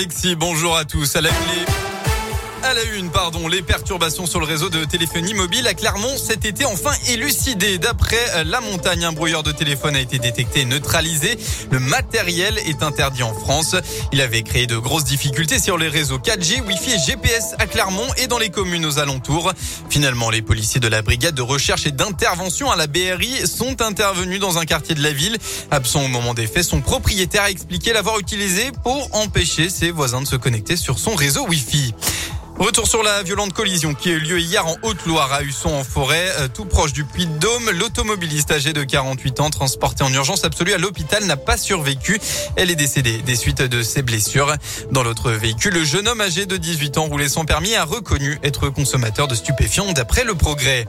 Alexis, bonjour à tous. À la à la une, pardon, les perturbations sur le réseau de téléphonie mobile à Clermont cet été enfin élucidées. D'après euh, la montagne, un brouilleur de téléphone a été détecté et neutralisé. Le matériel est interdit en France. Il avait créé de grosses difficultés sur les réseaux 4G, Wi-Fi et GPS à Clermont et dans les communes aux alentours. Finalement, les policiers de la brigade de recherche et d'intervention à la BRI sont intervenus dans un quartier de la ville. Absent au moment des faits, son propriétaire a expliqué l'avoir utilisé pour empêcher ses voisins de se connecter sur son réseau Wi-Fi. Retour sur la violente collision qui a eu lieu hier en Haute-Loire à Husson en forêt, euh, tout proche du Puy de Dôme. L'automobiliste âgé de 48 ans transporté en urgence absolue à l'hôpital n'a pas survécu. Elle est décédée des suites de ses blessures. Dans l'autre véhicule, le jeune homme âgé de 18 ans roulait sans permis a reconnu être consommateur de stupéfiants d'après le progrès.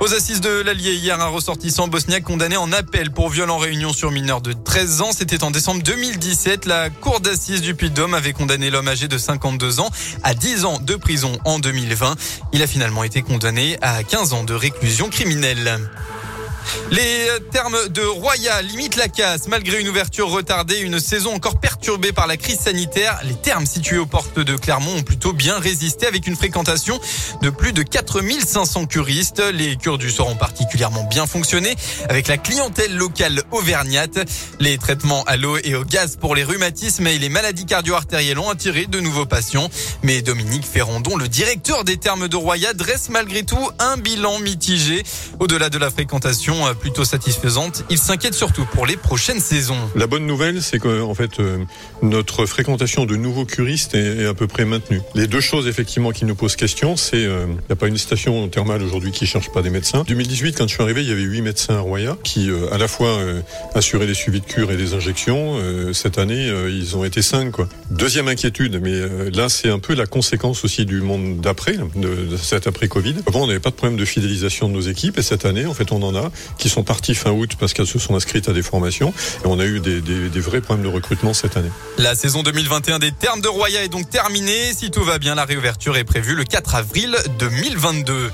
Aux assises de l'Allier hier, un ressortissant bosniaque condamné en appel pour viol en réunion sur mineur de 13 ans. C'était en décembre 2017. La cour d'assises du Puy de Dôme avait condamné l'homme âgé de 52 ans à 10 ans de en 2020. Il a finalement été condamné à 15 ans de réclusion criminelle. Les termes de Roya limitent la casse. Malgré une ouverture retardée, une saison encore perturbée par la crise sanitaire, les termes situés aux portes de Clermont ont plutôt bien résisté avec une fréquentation de plus de 4500 curistes. Les cures du sort ont particulièrement bien fonctionné avec la clientèle locale auvergnate. Les traitements à l'eau et au gaz pour les rhumatismes et les maladies cardio-artérielles ont attiré de nouveaux patients. Mais Dominique Ferrandon, le directeur des termes de Roya, dresse malgré tout un bilan mitigé. Au-delà de la fréquentation, euh, plutôt satisfaisante. Il s'inquiète surtout pour les prochaines saisons. La bonne nouvelle, c'est que fait euh, notre fréquentation de nouveaux curistes est, à peu près maintenue. Les deux choses effectivement qui nous posent question, c'est euh, il n'y a pas une station thermale aujourd'hui qui cherche pas des médecins. 2018, quand je suis arrivé, il y avait huit médecins à Roya qui à la fois assuraient les suivis de cure et des injections. cette année, ils ont été cinq. Deuxième inquiétude, mais là c'est un peu la conséquence aussi du monde d'après, de, de cet après Covid. Avant, on n'avait pas de problème de fidélisation de nos équipes et cette année, en fait, on en a qui sont partis fin août parce qu'elles se sont inscrites à des formations. Et on a eu des, des, vrais problèmes de recrutement cette année. La saison 2021 des termes de Roya est donc terminée. Si tout va bien, la réouverture est prévue le 4 avril 2022.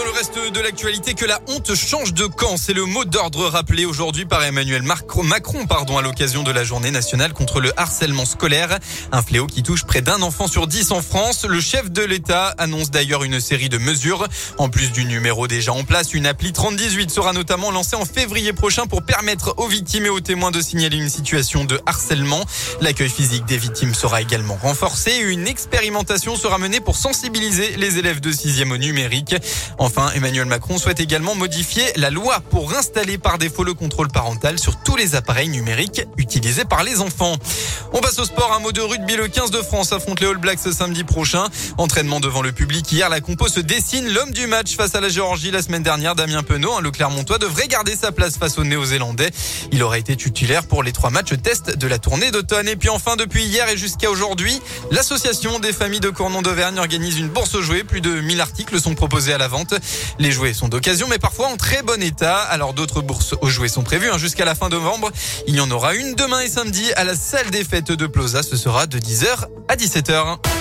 Dans le reste de l'actualité, que la honte change de camp, c'est le mot d'ordre rappelé aujourd'hui par Emmanuel Macron pardon, à l'occasion de la journée nationale contre le harcèlement scolaire. Un fléau qui touche près d'un enfant sur dix en France. Le chef de l'État annonce d'ailleurs une série de mesures. En plus du numéro déjà en place, une appli 3018 sera notamment lancée en février prochain pour permettre aux victimes et aux témoins de signaler une situation de harcèlement. L'accueil physique des victimes sera également renforcé. Une expérimentation sera menée pour sensibiliser les élèves de sixième au numérique. Enfin, Emmanuel Macron souhaite également modifier la loi pour installer par défaut le contrôle parental sur tous les appareils numériques utilisés par les enfants. On passe au sport. Un mot de rugby. Le 15 de France affronte les All Blacks ce samedi prochain. Entraînement devant le public. Hier, la compo se dessine. L'homme du match face à la Géorgie la semaine dernière, Damien Penaud, le Clermontois, devrait garder sa place face aux Néo-Zélandais. Il aurait été titulaire pour les trois matchs test de la tournée d'automne. Et puis enfin, depuis hier et jusqu'à aujourd'hui, l'association des familles de Cournon d'Auvergne organise une bourse jouets. Plus de 1000 articles sont proposés à la Les jouets sont d'occasion, mais parfois en très bon état. Alors d'autres bourses aux jouets sont prévues hein, jusqu'à la fin novembre. Il y en aura une demain et samedi à la salle des fêtes de Plaza. Ce sera de 10h à 17h.